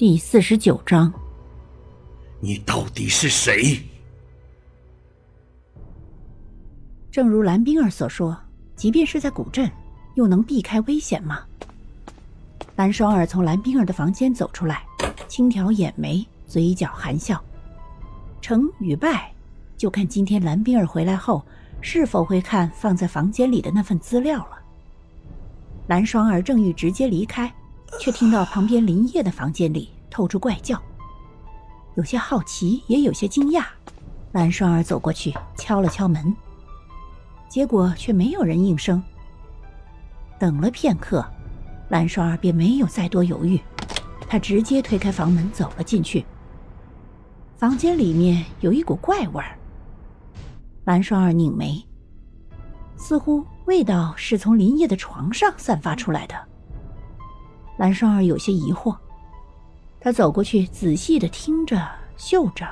第四十九章，你到底是谁？正如蓝冰儿所说，即便是在古镇，又能避开危险吗？蓝双儿从蓝冰儿的房间走出来，轻挑眼眉，嘴角含笑。成与败，就看今天蓝冰儿回来后是否会看放在房间里的那份资料了。蓝双儿正欲直接离开。却听到旁边林叶的房间里透出怪叫，有些好奇，也有些惊讶。蓝双儿走过去敲了敲门，结果却没有人应声。等了片刻，蓝双儿便没有再多犹豫，他直接推开房门走了进去。房间里面有一股怪味儿，蓝双儿拧眉，似乎味道是从林叶的床上散发出来的。蓝双儿有些疑惑，他走过去仔细的听着、嗅着，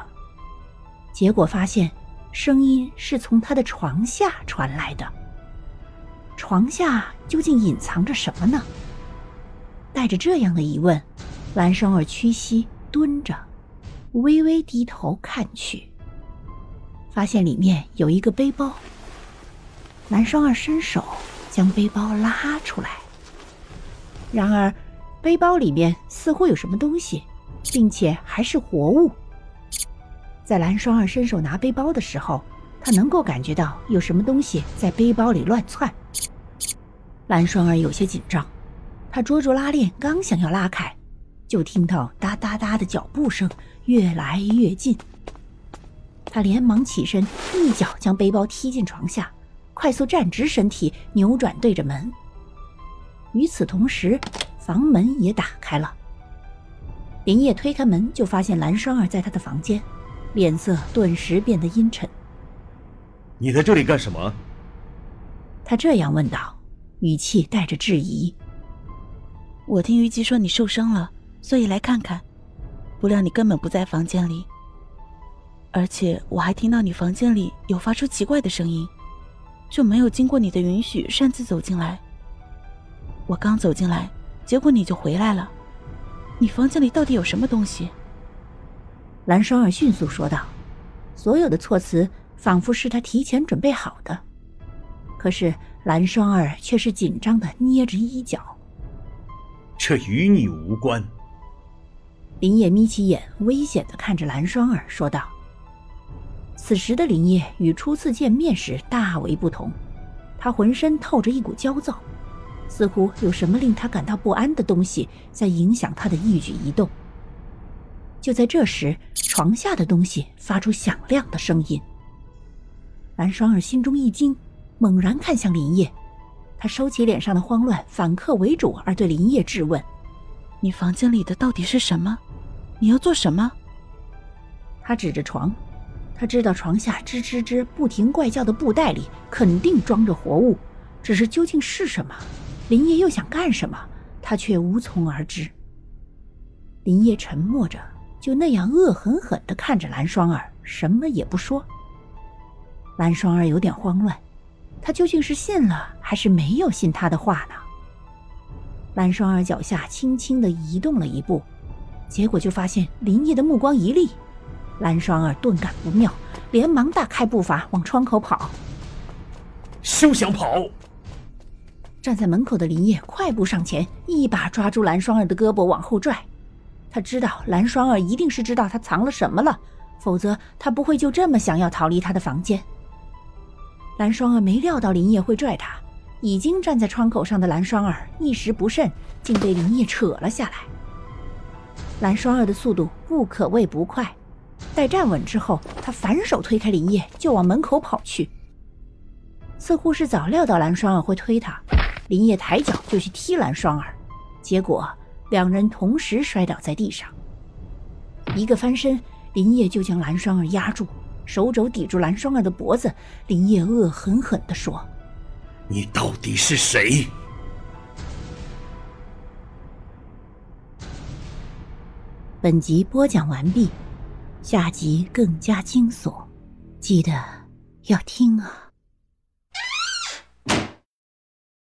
结果发现声音是从他的床下传来的。床下究竟隐藏着什么呢？带着这样的疑问，蓝双儿屈膝蹲着，微微低头看去，发现里面有一个背包。蓝双儿伸手将背包拉出来，然而。背包里面似乎有什么东西，并且还是活物。在蓝双儿伸手拿背包的时候，他能够感觉到有什么东西在背包里乱窜。蓝双儿有些紧张，他捉住拉链，刚想要拉开，就听到哒哒哒的脚步声越来越近。他连忙起身，一脚将背包踢进床下，快速站直身体，扭转对着门。与此同时，房门也打开了，林业推开门就发现蓝双儿在他的房间，脸色顿时变得阴沉。你在这里干什么？他这样问道，语气带着质疑。我听虞姬说你受伤了，所以来看看，不料你根本不在房间里，而且我还听到你房间里有发出奇怪的声音，就没有经过你的允许擅自走进来。我刚走进来。结果你就回来了，你房间里到底有什么东西？蓝双儿迅速说道，所有的措辞仿佛是他提前准备好的，可是蓝双儿却是紧张的捏着衣角。这与你无关。林业眯起眼，危险的看着蓝双儿说道。此时的林业与初次见面时大为不同，他浑身透着一股焦躁。似乎有什么令他感到不安的东西在影响他的一举一动。就在这时，床下的东西发出响亮的声音。蓝双儿心中一惊，猛然看向林叶，他收起脸上的慌乱，反客为主，而对林叶质问：“你房间里的到底是什么？你要做什么？”他指着床，他知道床下吱吱吱不停怪叫的布袋里肯定装着活物，只是究竟是什么？林叶又想干什么？他却无从而知。林叶沉默着，就那样恶狠狠地看着蓝双儿，什么也不说。蓝双儿有点慌乱，他究竟是信了还是没有信他的话呢？蓝双儿脚下轻轻地移动了一步，结果就发现林叶的目光一厉，蓝双儿顿感不妙，连忙大开步伐往窗口跑。休想跑！站在门口的林叶快步上前，一把抓住蓝双儿的胳膊往后拽。他知道蓝双儿一定是知道他藏了什么了，否则他不会就这么想要逃离他的房间。蓝双儿没料到林叶会拽他，已经站在窗口上的蓝双儿一时不慎，竟被林叶扯了下来。蓝双儿的速度不可谓不快，待站稳之后，他反手推开林叶，就往门口跑去。似乎是早料到蓝双儿会推他。林叶抬脚就去踢蓝双儿，结果两人同时摔倒在地上。一个翻身，林叶就将蓝双儿压住，手肘抵住蓝双儿的脖子。林叶恶狠狠地说：“你到底是谁？”本集播讲完毕，下集更加惊悚，记得要听啊！